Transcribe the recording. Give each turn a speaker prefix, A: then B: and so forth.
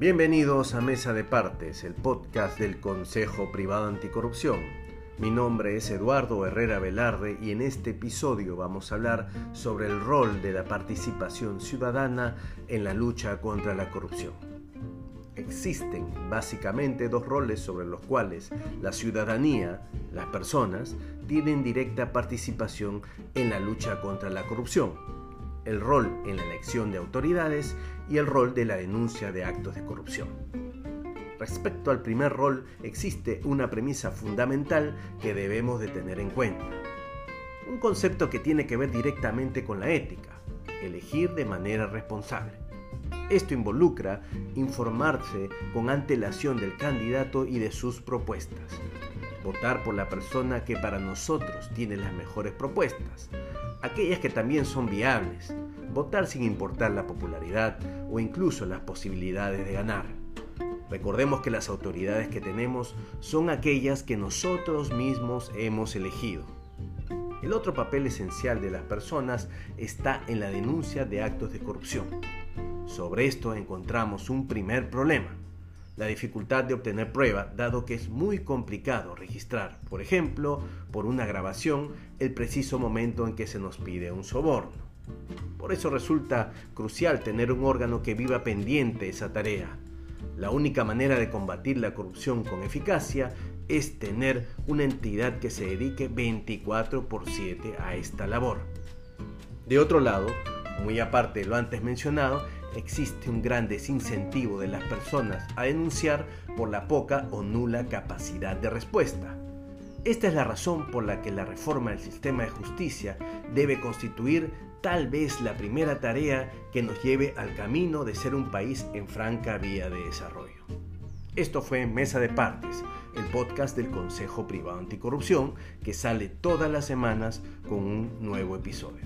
A: Bienvenidos a Mesa de Partes, el podcast del Consejo Privado Anticorrupción. Mi nombre es Eduardo Herrera Velarde y en este episodio vamos a hablar sobre el rol de la participación ciudadana en la lucha contra la corrupción. Existen básicamente dos roles sobre los cuales la ciudadanía, las personas, tienen directa participación en la lucha contra la corrupción el rol en la elección de autoridades y el rol de la denuncia de actos de corrupción. Respecto al primer rol existe una premisa fundamental que debemos de tener en cuenta. Un concepto que tiene que ver directamente con la ética, elegir de manera responsable. Esto involucra informarse con antelación del candidato y de sus propuestas. Votar por la persona que para nosotros tiene las mejores propuestas, aquellas que también son viables, votar sin importar la popularidad o incluso las posibilidades de ganar. Recordemos que las autoridades que tenemos son aquellas que nosotros mismos hemos elegido. El otro papel esencial de las personas está en la denuncia de actos de corrupción. Sobre esto encontramos un primer problema la dificultad de obtener prueba, dado que es muy complicado registrar, por ejemplo, por una grabación, el preciso momento en que se nos pide un soborno. Por eso resulta crucial tener un órgano que viva pendiente esa tarea. La única manera de combatir la corrupción con eficacia es tener una entidad que se dedique 24 por 7 a esta labor. De otro lado, muy aparte de lo antes mencionado, existe un gran desincentivo de las personas a denunciar por la poca o nula capacidad de respuesta. Esta es la razón por la que la reforma del sistema de justicia debe constituir tal vez la primera tarea que nos lleve al camino de ser un país en franca vía de desarrollo. Esto fue Mesa de Partes, el podcast del Consejo Privado Anticorrupción que sale todas las semanas con un nuevo episodio.